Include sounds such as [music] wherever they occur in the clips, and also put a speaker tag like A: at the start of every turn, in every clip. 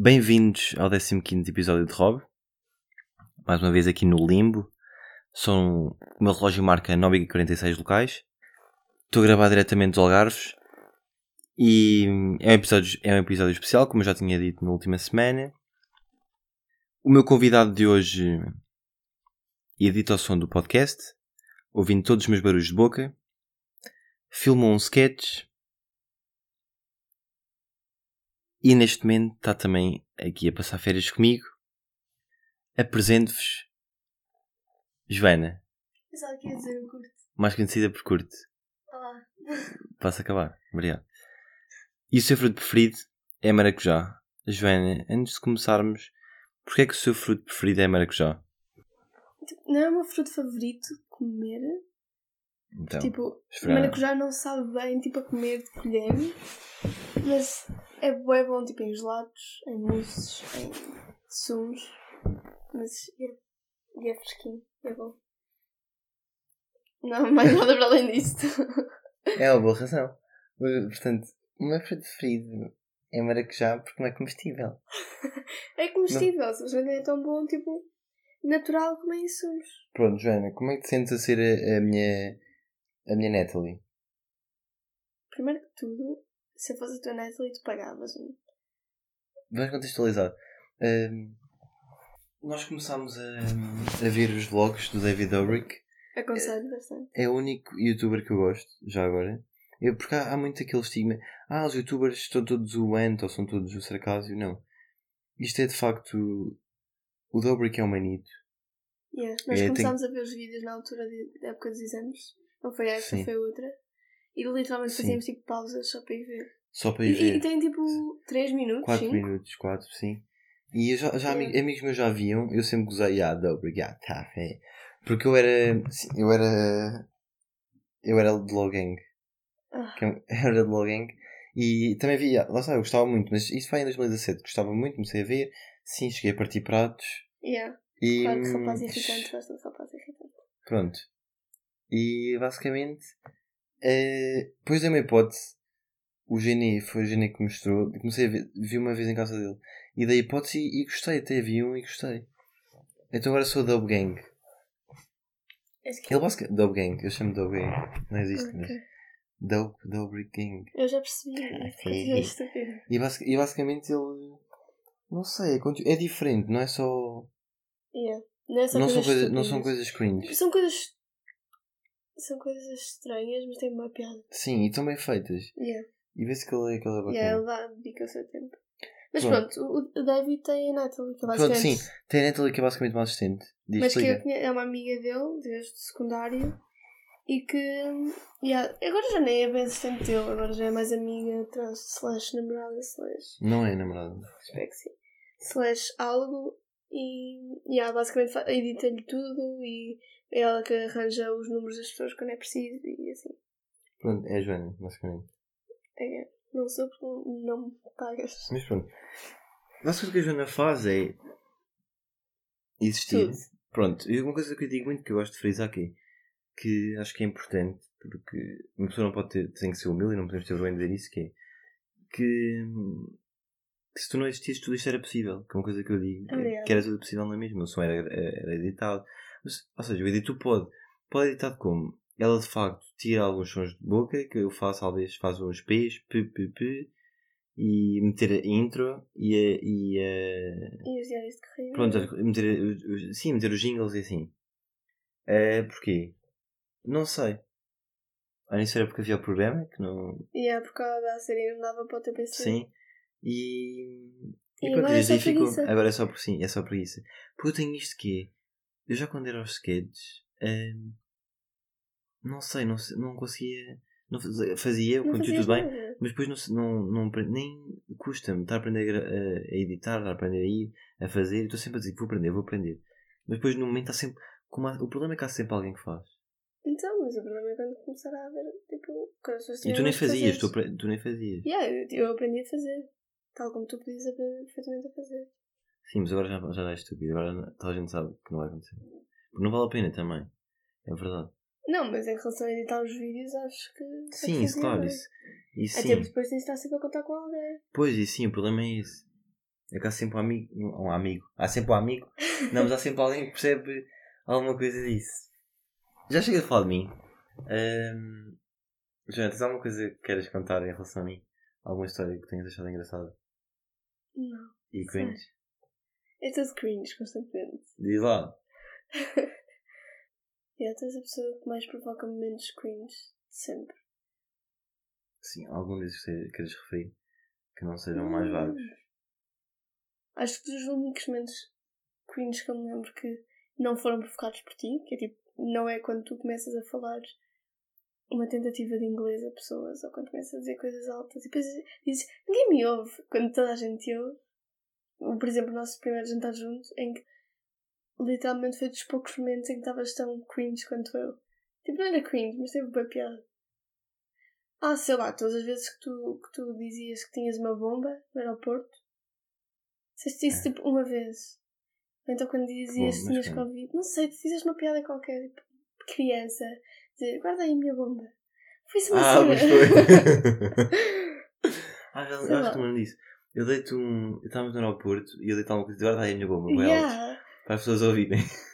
A: Bem-vindos ao 15 episódio de Rob. Mais uma vez aqui no Limbo. São, o meu relógio marca 9h46 locais. Estou a gravar diretamente dos Algarves. E é um, episódio, é um episódio especial, como eu já tinha dito na última semana. O meu convidado de hoje edita o som do podcast, ouvindo todos os meus barulhos de boca. Filmou um sketch e neste momento está também aqui a passar férias comigo. Apresento-vos Joana.
B: Pensava que ia dizer o curto.
A: Mais conhecida por Curto.
B: Olá. [laughs]
A: Posso acabar? Obrigado. E o seu fruto preferido é maracujá. Joana, antes de começarmos, porquê é que o seu fruto preferido é maracujá?
B: Tipo, não é o meu fruto favorito de comer.
A: Então,
B: tipo,
A: esfregar.
B: maracujá não sabe bem, tipo, a comer de colher. Mas é bué bom, tipo, em gelados, em mousses, em sumos. Mas é, e é fresquinho, é bom. Não, mais nada para além disto.
A: É uma boa razão. Portanto, o meu preferido é maracujá porque não é comestível.
B: É comestível, simplesmente não é tão bom, tipo, natural como é em sumos.
A: Pronto, Joana, como é que te sentes a ser a, a minha, a minha Natalie?
B: Primeiro que tudo, se eu fosse a tua Natalie, tu pagavas-me.
A: Vamos contextualizar. Ahm, nós começámos a, a ver os vlogs do David Dobrik.
B: Aconselho bastante.
A: É o único youtuber que eu gosto, já agora. Eu, porque há, há muito aquele estigma. Ah, os youtubers estão todos o ant ou são todos o sarcásio. Não. Isto é de facto. O Dobrik é um manito.
B: Yeah. Nós
A: É, tem-
B: começámos a ver os vídeos na altura de- da época dos exames. Não foi esta,
A: Sim.
B: foi outra. E literalmente
A: Sim.
B: fazíamos tipo pausas só para ir ver.
A: Só para
B: E,
A: ir ver.
B: e tem tipo 3 minutos,
A: 4
B: 5.
A: minutos, 4, sim. E eu já, já ami-
B: É.
A: amigos meus já viam, eu sempre gozei, ah, Dobrik, ah, tá, é. Porque eu era. eu era. Eu era de Logang.
B: Ah, [laughs]
A: eu era de Logang. E também via, lá está, eu gostava muito, mas isso foi em 2017, gostava muito, comecei a ver. Sim, cheguei a partir pratos.
B: yeah.
A: E.
B: Claro que rapaz
A: hum,
B: irritante gosta de rapaz irritante.
A: Pronto. E basicamente. Eh, depois da minha hipótese, o Gene foi o Gene que mostrou. Comecei a ver, vi uma vez em casa dele. E da hipótese e, e gostei, até vi um e gostei. Então agora sou Dub Gang.
B: Que-
A: Ele basicamente. Dub Gang, eu chamo Dub Gang. Não existe, mas.
B: Ok.
A: Dub, Dub Gang.
B: Eu já percebi.
A: Sim.
B: estúpido.
A: E, basic- e basicamente ele. Não sei, é, conteúdo- é diferente, não é só.
B: Yeah. Não, é só
A: Não são,
B: coisas
A: coisas, não são coisas cringe.
B: São coisas. São coisas estranhas, mas têm uma piada.
A: Sim, e estão bem feitas.
B: Yeah.
A: E vê-se que ele é, que ele é bacana.
B: Yeah, ele dá bico ao seu tempo. Mas
A: Pronto.
B: pronto, o, o David tem a Natalie, que é
A: Pronto,
B: basicamente.
A: sim. Tem a Natalie que é basicamente uma assistente. Diz,
B: Mas que
A: explica.
B: é uma amiga dele, desde o secundário, e que yeah, agora já nem é bem assistente dele, agora já é mais amiga, trans, slash namorada, slash
A: Não é namorada.
B: espero que sim, slash algo, e yeah, basicamente edita-lhe tudo e é ela que arranja os números das pessoas quando é preciso e assim.
A: Pronto, é a Joana, basicamente.
B: É, não sou porque não me pagas.
A: Mas pronto. Basicamente o que a Joana faz é. existir.
B: Tudo.
A: Pronto, e uma coisa que eu digo muito que eu gosto de frisar aqui, que acho que é importante, porque uma pessoa não pode ter, tem que ser humilde e não podemos ter vergonha de dizer isso, que é que, que se tu não existisses tudo isto era possível, que é uma coisa que eu digo,
B: Obrigada.
A: que era tudo possível na mesma, o som era, era editado, mas, ou seja, o editor pode, pode editar como? Ela de facto tira alguns sons de boca, que eu faço, talvez faz uns P's, p, p, p, e meter a intro e a, e a,
B: E os diários de carreira?
A: Pronto, meter, os- sim, meter os jingles e assim. É, porquê? Não sei. Ah, isso era porque havia o programa, que não.
B: E é por causa da série não dava para o TPC.
A: Sim. E.
B: E
A: E,
B: agora é só
A: ficou. Agora é só por sim, é só preguiça. Porque eu tenho isto que é. Eu já quando era aos sketches. hum, não sei, não, não conseguia. Não fazia, fazia o
B: Não
A: conteúdo bem,
B: nada.
A: mas depois não, não, não, nem custa-me estar a aprender a, a- editar, estar a aprender a ir, a fazer. Estou sempre a dizer que vou aprender, vou aprender. Mas depois no momento está sempre. como há- o problema é que há sempre alguém que faz.
B: Então, mas o problema é quando começar a haver, tipo, quando as pessoas
A: E tu nem fazias, tu, tu nem fazias.
B: Yeah, eu, eu aprendi a fazer. Tal como tu podias aprender perfeitamente a fazer.
A: Sim, mas agora já, já é estúpido. Agora toda a gente sabe que não vai acontecer. Porque não vale a pena também. É verdade.
B: Não, mas em relação a editar os vídeos, acho que.
A: Sim,
B: acho que
A: claro. Isso, isso
B: Até
A: sim.
B: depois tens de estar sempre a contar com alguém.
A: Pois, e sim, o problema é esse. É que há sempre um amigo. Um amigo. Há sempre um amigo. Não, mas há sempre alguém que percebe alguma coisa disso. Já cheguei a falar de mim. Um, Joana, tens alguma coisa que queiras contar em relação a mim? Alguma história que tenhas achado engraçada?
B: Não.
A: E cringe?
B: É tudo cringe constantemente.
A: Diz lá. [laughs]
B: yeah, tu és a pessoa que mais provoca momentos cringe de sempre.
A: Sim, algum desses que queres referir? Que não sejam mais vagos.
B: Acho que dos únicos momentos cringe que eu me lembro que não foram provocados por ti, que é tipo, não é quando tu começas a falar uma tentativa de inglês a pessoas, ou quando começas a dizer coisas altas e depois dizes, ninguém me ouve, quando toda a gente ouve. Por exemplo, o nosso primeiro jantar junto, em que literalmente foi dos poucos momentos em que estavas tão cringe quanto eu. Tipo, não era cringe, mas teve boa piada. Ah, sei lá, todas as vezes que tu, que tu dizias que tinhas uma bomba no aeroporto, disseste isso
A: É.
B: tipo uma vez. Então quando dizias
A: Bom,
B: que tinhas? Covid, não sei, tu fizeste uma piada qualquer, tipo, criança, dizer, guarda aí a minha bomba. Foi isso uma
A: Ah, mas foi. [laughs] [laughs] ah, já, acho que me lembro disso. Eu deito um. Estávamos no aeroporto e eu deito alguma coisa de guarda aí a minha bomba, alto,
B: yeah.
A: para as pessoas ouvirem. [laughs]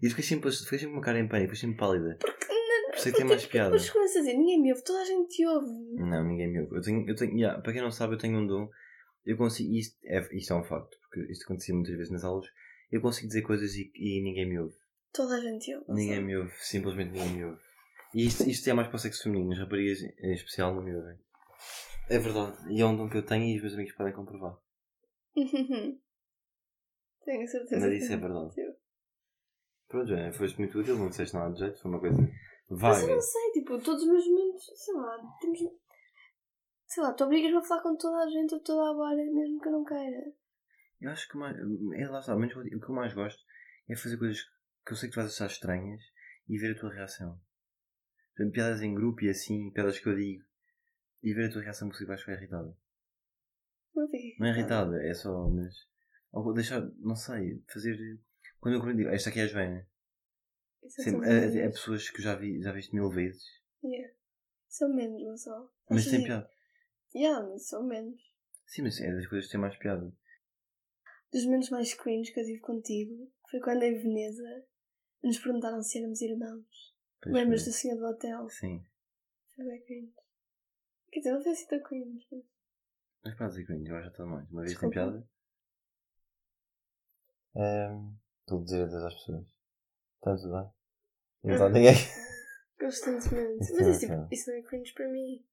A: E fiquei sempre, fiquei sempre uma cara em pânico, fiquei sempre pálida.
B: Porque
A: Por isso é que tem mais piada.
B: depois começas a dizer, ninguém me ouve, toda a gente te ouve.
A: Não, ninguém me ouve. Eu tenho, eu tenho, yeah, para quem não sabe, eu tenho um dom. Eu consigo. Isto é, isto é um facto, porque isto acontecia muitas vezes nas aulas. Eu consigo dizer coisas e, e ninguém me ouve.
B: Toda a gente te ouve.
A: Ninguém
B: sabe?
A: me ouve, simplesmente ninguém me ouve. E isto, isto é mais para o sexo feminino, as raparigas em especial não me ouvem. É verdade, e é um dom que eu tenho e os meus amigos podem comprovar. [laughs]
B: Tenho certeza.
A: Mas isso é verdade.
B: ouve.
A: Pronto, Joana, foste muito útil, não disseste nada de jeito, foi uma coisa
B: Mas
A: vaga.
B: eu não sei, tipo, todos os meus momentos, sei lá, temos. Sei lá, tu obrigas-me a falar com toda a gente a toda a hora, mesmo que eu não queira.
A: Eu acho que mais, é lá está, menos, o que eu mais gosto é fazer coisas que eu sei que tu vais achar estranhas e ver a tua reação. Piadas em grupo e assim, piadas que eu digo e ver a tua reação porque sei que ficar irritada.
B: Não fiquei.
A: Não é irritada, é só, mas. Ou deixar, não sei, fazer. Quando eu digo, esta aqui é a Joana.
B: Isso
A: Sempre, é,
B: menos.
A: é pessoas que eu já vi, já viste mil vezes.
B: Yeah. São menos, não só.
A: Mas tem piada.
B: Yeah, mas são menos.
A: Sim, mas é das coisas que têm mais piada.
B: Dos momentos mais cringe que eu tive contigo foi quando em Veneza nos perguntaram se éramos irmãos.
A: Pois
B: Lembras
A: foi.
B: do senhor do hotel?
A: Sim.
B: Foi bem cringe. Quer dizer, não foi assim tão cringe. mas-
A: Mas para dizer cringe, eu acho até mais. Uma vez
B: Desculpa.
A: tem piada? Estou a dizer adeus às pessoas. Está tudo bem? Não está ninguém. [laughs]
B: Constantemente. Mas
A: é
B: isso, tipo, isso não é cringe para mim.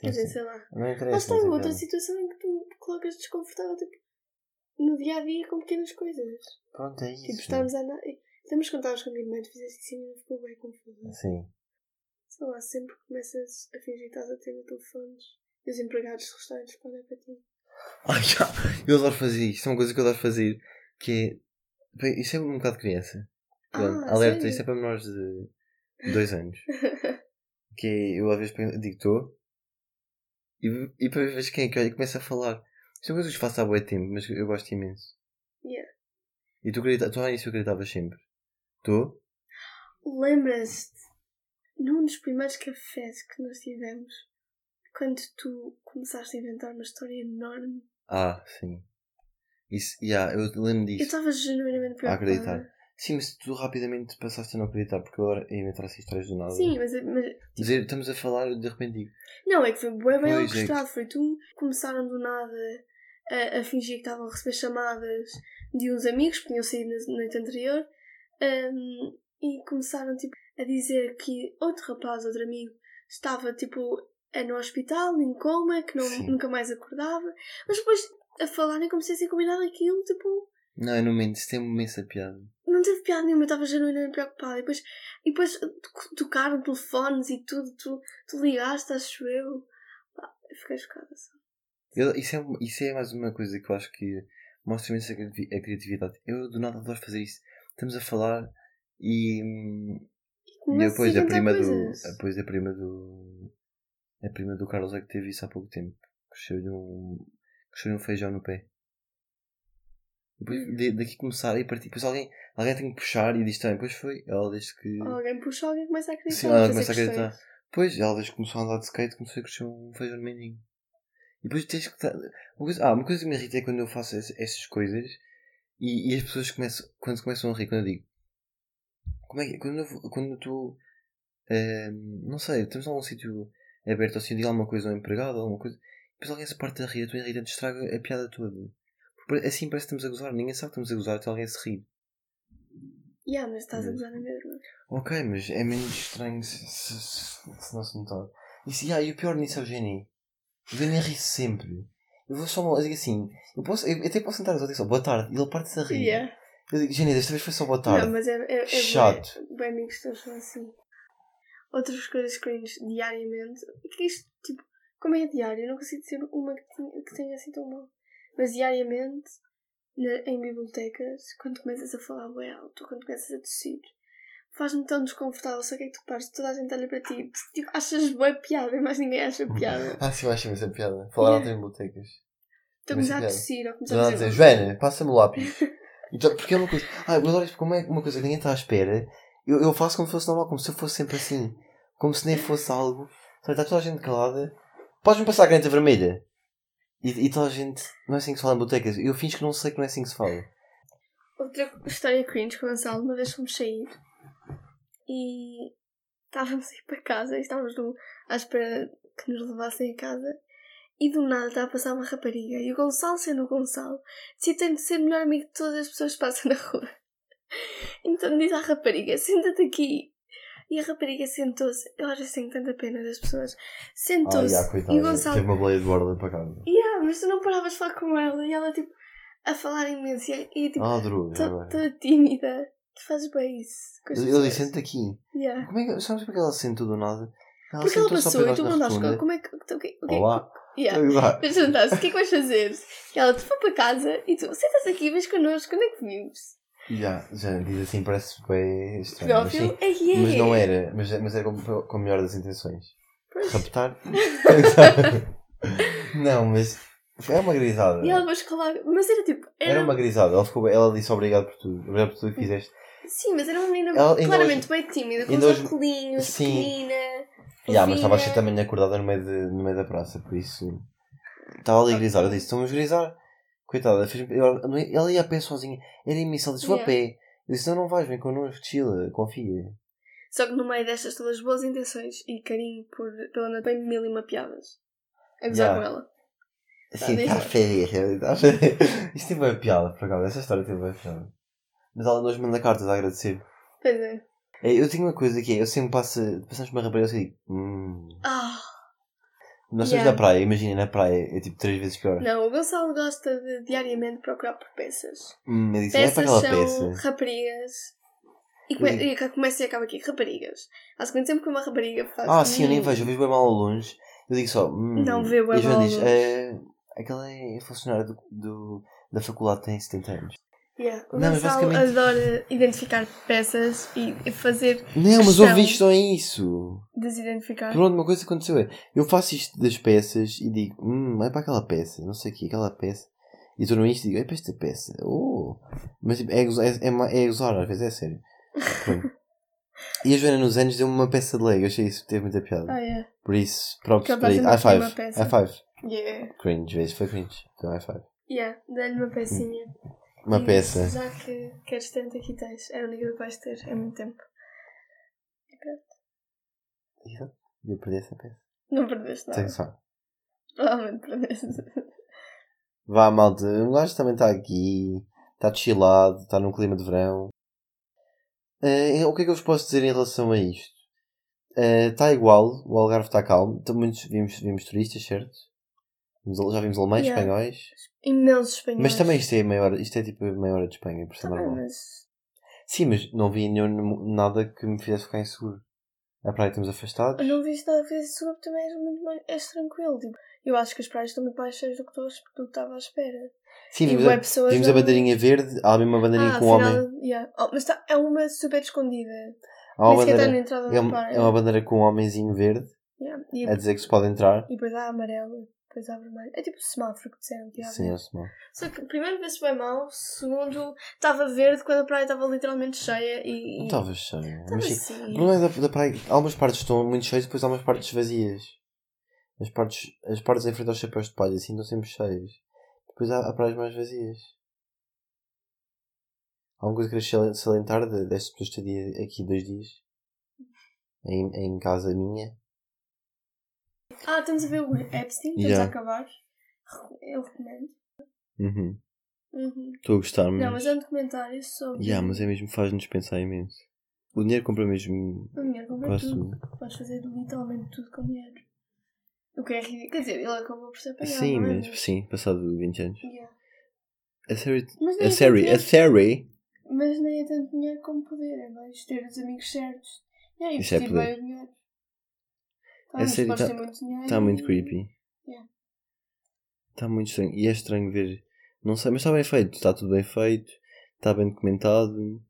B: Quer dizer, sei lá.
A: Não interessa.
B: Lá está outra situação em que tu te colocas desconfortável tipo, no dia a dia com pequenas coisas.
A: Pronto, é isso.
B: Tipo, estamos a andar. Estamos contados com a minha irmã, tu fizeste isso e ficou bem confusa.
A: Sim.
B: Sei lá, sempre começas a fingir que estás a ter telefones e os empregados de restaurantes podem para ti.
A: Ai, já. Eu adoro fazer isto. É uma coisa que eu adoro fazer. Que é. Bem, Isso é um bocado de criança. Pronto,
B: Ah,
A: alerta,
B: sério?
A: isto é para menores de 2 anos. [laughs] Que é, eu às vezes digo estou e, e depois vejo quem é que olha e começa a falar. Isto é uma coisa que faço há muito tempo, mas eu gosto imenso.
B: Yeah.
A: E tu acredita, tu ao início acreditavas sempre. Tu?
B: Lembras-te num dos primeiros cafés que nós tivemos quando tu começaste a inventar uma história enorme?
A: Ah, sim. Isso, yeah, eu lembro
B: Eu
A: disso.
B: estava genuinamente
A: A
B: preocupada.
A: acreditar. Sim, mas tu rapidamente passaste a não acreditar porque eu agora essas histórias do nada.
B: Sim, mas, mas
A: Dizer, estamos a falar de repente digo.
B: Não, é que foi bem, bem orquestrado. Foi tu começaram do nada a, a fingir que estavam a receber chamadas de uns amigos que tinham saído na noite anterior hum, e começaram tipo, a dizer que outro rapaz, outro amigo, estava tipo no hospital, em coma, que não, nunca mais acordava. Mas depois a falarem como se tivessem combinado aquilo, tipo,
A: Não, eu não mente, isso tem uma imensa piada.
B: não teve piada nenhuma, eu estava genuinamente preocupada. E depois, e depois to- tocaram telefones e tudo, tu, tu ligaste, acho eu. Pá, eu fiquei chocada só.
A: Eu- isso, é, isso é mais uma coisa que eu acho que mostra imenso a criati- a criatividade. Eu do nada adoro fazer isso. Estamos a falar e. hum, E
B: Começas
A: depois
B: a
A: prima do.
B: coisas.
A: Depois a prima do. A prima do Carlos é que teve isso há pouco tempo. Cresceu-lhe um. Cresceu-lhe um feijão no pé. Depois
B: Hum.
A: de- daqui começar e partir. Depois alguém, alguém tem que puxar e diz também. Depois foi. Ela desde que.
B: Alguém puxa, alguém começa a acreditar.
A: Sim, ela começa a acreditar.
B: questões.
A: Pois, ela desde que começou a andar de skate começou a crescer um feijão no mendinho. E depois tens que. Uma coisa, ah, uma coisa que me irrita é quando eu faço es- essas coisas e, e as pessoas começam, quando começam a rir, quando eu digo. Como é que. Quando vou- quando eu estou. ehm, não sei, estamos num sítio aberto assim, eu digo alguma coisa ao empregado, alguma coisa. Depois alguém se parte a rir, a tua irritante estraga a piada toda. Porque assim parece que estamos a gozar, ninguém sabe que estamos a gozar até alguém se rir.
B: Yeah, mas estás a gozar na mesma.
A: Ok, mas é menos estranho se, se, se, se não se notar. E, se, ah, e o pior nisso é o Jenny. O Jenny ri sempre. Eu vou só digo assim, eu, posso, eu até posso sentar e só boa tarde, e ele parte-se a rir.
B: Yeah.
A: Eu digo, desta vez foi só boa tarde.
B: Não, mas é, é, é
A: Chato.
B: Bem, bem amigos teus são assim. Outras coisas cringe diariamente. Que isto, tipo, como é diário, eu não consigo dizer uma que tenha, que tenha assim tão mal. Mas diariamente, na- em bibliotecas, quando começas a falar bem alto, quando começas a tossir, faz-me tão desconfortável. Só que é que tu pares, toda a gente olha para ti, tipo, achas boa piada, mas ninguém acha piada. [laughs]
A: Ah, sim, acho essa piada. Falar
B: Yeah.
A: alto em bibliotecas.
B: Estou a tossir, ou começar
A: Já
B: a
A: dizer. Joana, passa-me o lápis. [laughs] Então, porque é uma coisa. Ah, adoro isto, como é uma coisa que ninguém está à espera. Eu, eu faço como se fosse normal, como se eu fosse sempre assim. Como se nem fosse algo. Está toda a gente calada. Podes-me passar a caneta vermelha? E, e toda a gente. Não é assim que se fala em botecas. Eu finjo que não sei que não é assim que se fala.
B: Outra história cringe com a Gonçalo, uma vez fomos sair e estávamos a ir para casa e estávamos no- à espera que nos levassem a casa e do nada estava a passar uma rapariga e o Gonçalo, sendo o Gonçalo, decide de ser o melhor amigo de todas as pessoas que passam na rua. [laughs] Então diz à rapariga, senta-te aqui. E a rapariga sentou-se, eu às vezes tenho tanta pena das pessoas, sentou-se e o Gonçalo
A: uma boleia de borda para casa.
B: Yeah, mas tu não paravas de falar com ela e ela tipo a falar imenso e, e tipo
A: Ah, droga.
B: toda tímida. Tu fazes bem isso. pessoas.
A: disse, senta aqui.
B: Yeah.
A: Como é que, sabes porque ela sentou do nada? Ela
B: Porque ela passou e tu
A: rotunda.
B: como é que. O que, o que,
A: Olá.
B: Yeah.
A: Olá.
B: Mas perguntaste o que é que vais fazer? E ela, tu foi para casa e tu sentas aqui, vês connosco, quando é que vives?
A: Já, já diz assim, parece bem estranho. Mas, sim?
B: É que é.
A: mas não era, mas, mas era com, com a melhor das intenções.
B: Pois.
A: Raptar? [laughs] [laughs] não, mas é uma grisada.
B: E ela vai escalar. Mas era tipo. Era,
A: Era uma grisada. Ela, ficou, ela disse obrigado por tudo. Obrigado por tudo que fizeste.
B: Sim, mas era uma menina
A: Ela
B: claramente bem tímida, com os
A: hoje-
B: óculos, pequenina.
A: Já, mas estava cheia também acordada no meio, de, no meio da praça, por isso. Estava ali a grisar. Eu disse: estamos a grisar. Coitada, fez é- ela ia a pé sozinha. Era. Ela disse: vou a
B: Yeah.
A: pé. Eu disse: não, não vais, vem connosco, chila, confia.
B: Só que no meio destas todas boas intenções e carinho por, pela Ana, tem mil e uma piadas. A gozar
A: Yeah.
B: com ela. Tá,
A: está a
B: deixa.
A: férias. tá a férias. Isto teve uma piada, por acaso. Essa história teve uma piada. Mas ela nos manda cartas a agradecer.
B: Pois é.
A: É, Eu tenho uma coisa que é: eu sempre passo. Passamos por uma rapariga e eu digo: hum.
B: Ah,
A: Nós estamos
B: Yeah.
A: na praia, imagina, na praia é tipo três vezes pior.
B: não, o Gonçalo gosta de diariamente procurar por peças.
A: Hum, eu disse: é para
B: Peças
A: aquela
B: são
A: peça.
B: raparigas. E, come, e começa e acaba aqui, raparigas. Há sempre que uma rapariga faz.
A: Ah, sim, eu nem
B: hum,
A: vejo, eu vejo bem mal ao longe. Eu digo só: hum.
B: Não vê bué
A: E a Joana
B: mal
A: diz:
B: longe.
A: é, aquela é funcionária do, do, da faculdade, tem 70 anos.
B: Yeah. O
A: Não,
B: Gonçalo
A: basicamente-
B: adora identificar peças e fazer
A: Não, mas ouvi isto, é isso.
B: desidentificar.
A: Pronto, uma coisa que aconteceu é: eu faço isto das peças e digo: hum, é para aquela peça, não sei o que, aquela peça. E estou no isto e digo: é para esta peça. Oh. Mas tipo, é, é, é, é às vezes é sério. Pronto. [laughs] E a Joana nos anos deu-me uma peça de Lego, eu achei isso teve muita piada.
B: Ah, é.
A: Por isso, próprio para isso. High five. High five.
B: Yeah.
A: Cringe, vezes foi cringe. Então high five.
B: Yeah, dá-lhe uma pecinha.
A: Uma
B: E
A: peça.
B: Já que queres tanto aqui tens. É a única que vais ter há muito tempo. E pronto.
A: Exato. Eu perdi essa peça.
B: Não perdeste nada.
A: Tenho só.
B: Provavelmente perdeste.
A: Vá, malta. O gajo também está aqui. Está chillado. Está num clima de verão. Eh, o que é que eu vos posso dizer em relação a isto? Eh, Está igual. O Algarve está calmo. Então, muitos, vimos, vimos turistas, certo? Já vimos alemães,
B: Yeah.
A: espanhóis.
B: Imensos espanhóis.
A: Mas também isto é, meia hora, isto é tipo a meia hora de Espanha, por
B: Tá bem,
A: normal.
B: mas.
A: Sim, mas não vi nenhum, nada que me fizesse ficar inseguro. A praia estamos afastados.
B: Eu não viste nada a fazer seguro também és muito mais. És tranquilo. Tipo, eu acho que as praias estão muito mais cheias do que tu- que estava à espera.
A: Sim, vimos, a, vimos a
B: não-
A: bandeirinha verde, há a mesma bandeirinha
B: ah,
A: com o homem.
B: yeah. Oh, mas tá, é uma super escondida.
A: Há uma
B: na
A: bandeira,
B: entrada
A: é, uma, é uma bandeira com um homenzinho verde
B: Yeah. E,
A: a dizer que se pode entrar.
B: e depois há amarelo, depois há vermelho. É tipo o semáforo que disseram que ia
A: Sim, é small.
B: Só que primeiro vê-se bem mal, segundo estava verde quando a praia estava literalmente cheia e.
A: Não estava cheio.
B: Estava
A: Mas sim,
B: assim.
A: o problema é da, da praia. Algumas partes estão muito cheias e depois há umas partes vazias. as partes, as partes em frente aos chapéus de palha assim estão sempre cheias. Depois há, há praias mais vazias. Há alguma coisa que queres salientar de- desta tua estadia aqui dois dias? Em, em casa minha?
B: Ah, estamos a ver o Epstein, estamos
A: Yeah.
B: a acabar. Eu recomendo.
A: Uhum.
B: Uhum.
A: Estou a gostar, mas.
B: Não, mas é um documentário sobre.
A: Yeah, mas é mesmo, faz-nos pensar imenso. O dinheiro compra mesmo
B: O dinheiro compra
A: quase
B: tudo.
A: tudo.
B: Podes fazer literalmente tudo com dinheiro. O que é ridículo. Quer dizer, ele acabou por ser apanhado.
A: Sim,
B: não é?
A: mas sim, passado 20 anos.
B: Yeah.
A: A série.
B: Mas nem
A: A
B: é
A: série.
B: tanto
A: A
B: dinheiro-
A: série.
B: Mas nem é tanto dinheiro como poder, é mais ter os amigos certos. Yeah,
A: Isso é
B: investir
A: poder.
B: bem o dinheiro. Tá,
A: A série
B: podes
A: tá-
B: muito dinheiro
A: Está muito creepy.
B: Yeah.
A: Está muito estranho. E é estranho ver. Não sei, mas está bem feito. Está tudo bem feito. Está bem documentado.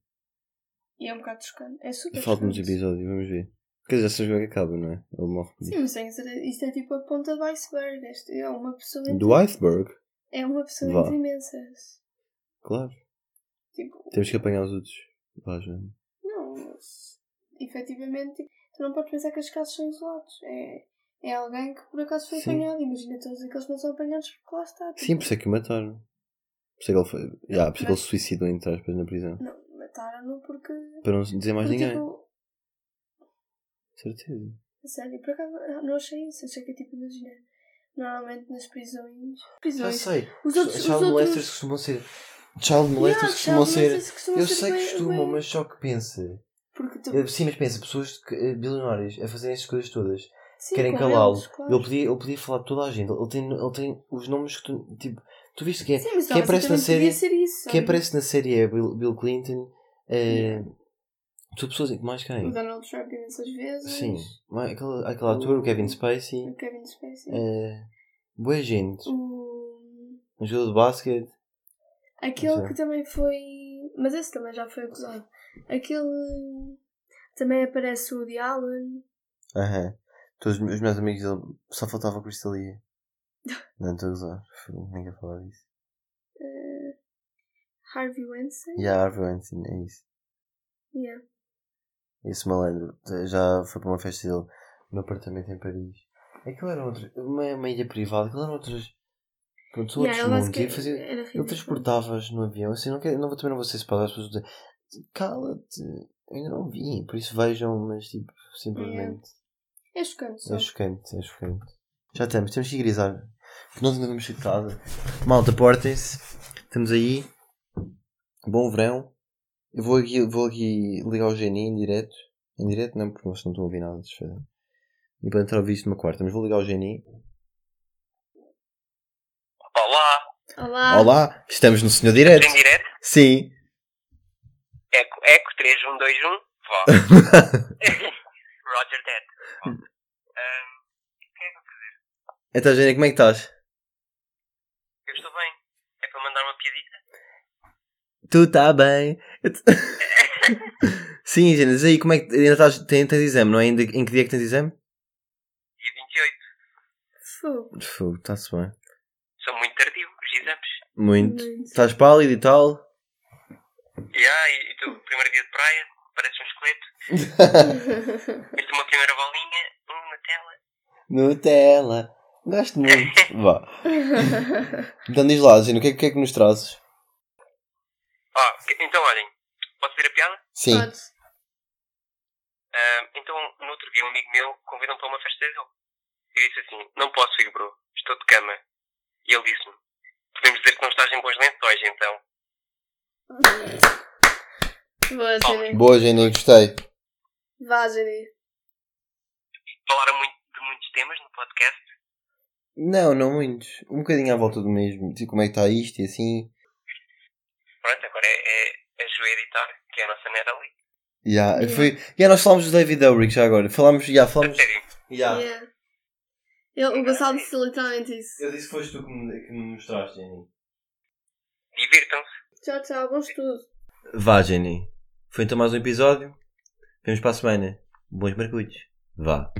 B: E é um bocado chocante. É super
A: Faltam-nos
B: chocante.
A: episódios, vamos ver. Quer dizer, é que acaba, não é? Ele morre.
B: Sim, mas isto é tipo a ponta do iceberg. Este é uma pessoa
A: Do iceberg?
B: é uma pessoa
A: Vá.
B: entre imensas.
A: Claro.
B: Tipo,
A: Temos que apanhar os outros. Vá, Joana.
B: não, mas efetivamente tu não podes pensar que os casos são isolados. É, é alguém que por acaso foi
A: Sim.
B: apanhado. Imagina todos aqueles que não são apanhados porque lá está. tipo,
A: Sim, por isso é que o mataram. Por isso é que ele foi. Yeah, por isso é que ele se suicidou, entre aspas, na prisão.
B: Não, mataram-no porque.
A: Para não dizer mais
B: porque,
A: ninguém.
B: tipo,
A: Certeza.
B: a sério, por acaso não achei isso. Achei que é tipo, imagina. Normalmente nas prisões.
A: Já
B: Prisões.
A: sei.
B: Os outros. os
A: Child
B: outros...
A: molesters costumam ser. Child molesters
B: Yeah,
A: costumam ser.
B: costumam
A: Eu
B: ser
A: sei que costumam,
B: bem-
A: mas só que pensa.
B: Porque tu...
A: Eh, Sim, mas pensa, pessoas que, eh, bilionárias a fazerem essas coisas todas
B: Sim,
A: querem
B: com
A: calá-lo.
B: eles, claro.
A: Ele, podia, ele podia falar de toda a gente. Ele tem, ele tem os nomes que tu. Tipo, tu viste quem é?
B: Sim, mas
A: quem aparece na série-
B: ser isso,
A: Quem aparece na série é Bill, Bill Clinton. É, São pessoas que mais
B: O
A: quem?
B: Donald Trump imensas vezes.
A: Sim. Mais- Aquele, aquele ator, o Kevin Spacey.
B: O Kevin Spacey.
A: É, boa gente.
B: O...
A: Um jogador de basquete.
B: Aquele que também foi. Mas esse também já foi acusado. Aquele. Também aparece o Woody Allen.
A: Aham. Todos os meus amigos dele. Só faltava [laughs] a Crystalia. Não estou a usar. Nem quero falar disso.
B: eh, Harvey Weinstein.
A: A Harvey Weinstein, é isso.
B: Yeah.
A: Esse malandro já foi para uma festa dele no apartamento em Paris. Aquilo era outra, uma, uma ilha privada, aquilo eram outros. Pronto, são
B: Yeah,
A: outros
B: ele
A: mundos. E fazia,
B: era
A: ele transportava-as no avião. Assim, não quero, não, vou- também não vou ser spoiler, as pessoas cala-te, eu ainda não vi. Por isso vejam, mas tipo, simplesmente.
B: É chocante só.
A: É chocante, é chocante. Já estamos, temos que ir grisar. Porque nós ainda vamos de casa. Malta, portem-se. Estamos aí. Bom verão. Eu vou aqui, vou aqui ligar o GNI em direto. Em direto não, porque vocês não estão a ouvir nada. deixa eu. E para entrar a ouvir isto numa quarta. Mas vou ligar o GNI.
C: Olá,
B: Olá!
A: Olá, estamos no Senhor Direto.
C: em direto,
A: Sim.
C: Eco, Eco 3121, vó. [laughs] Roger. Ahm, o que é que eu fazer?
A: então, Geni, como é que estás?
C: Eu estou bem. É para mandar uma piadita?
A: Tu tá bem. [laughs] Sim, Geni, diz aí como é que ainda estás. Tens, tens exame, não é? Ainda, em que dia é que tens exame?
C: Dia 28.
B: Fogo.
A: Fogo, está-se bem.
C: São muito tardio os exames.
A: Muito.
B: Muito.
A: Estás pálido e tal?
C: E ah, e, e tu, primeiro dia de praia, parece um esqueleto. [laughs] E tu, uma primeira bolinha, um Nutella.
A: Nutella. Gosto muito. [laughs] Vá. Então diz lá, Gino, o que é, que, é que nos trazes?
C: Ah, então olhem, posso ver a piada?
A: Sim.
B: Pode.
C: Ah, então, no outro dia, um amigo meu convidou-me para uma festa dele. Eu disse assim: Não posso ir, bro, estou de cama. E ele disse-me: Podemos dizer que não estás em bons lençóis, então.
B: Boa, Jenny.
A: Boa, Gino, gostei.
B: Vá, Jenny.
C: Falaram muito, de muitos temas no podcast.
A: Não, não muitos. Um bocadinho à volta do mesmo. Tipo, como é que está isto e assim.
C: Pronto, agora é, é a Ju editar, que é a nossa Natalie.
A: Yeah,
B: Yeah.
A: Foi... Yeah, nós falámos do David Dobrik já agora. Falámos. Yeah, falámos...
C: sério.
A: Yeah.
B: Yeah. Ele, o Gonçalo disse literalmente isso.
A: Eu disse que foste tu que me, que me mostraste, Jenny.
C: Divirtam-se.
B: Tchau, tchau. Bom estudo.
A: Vá, Jenny. Foi então mais um episódio. Vemos para a semana. Bons mergulhos. Vá.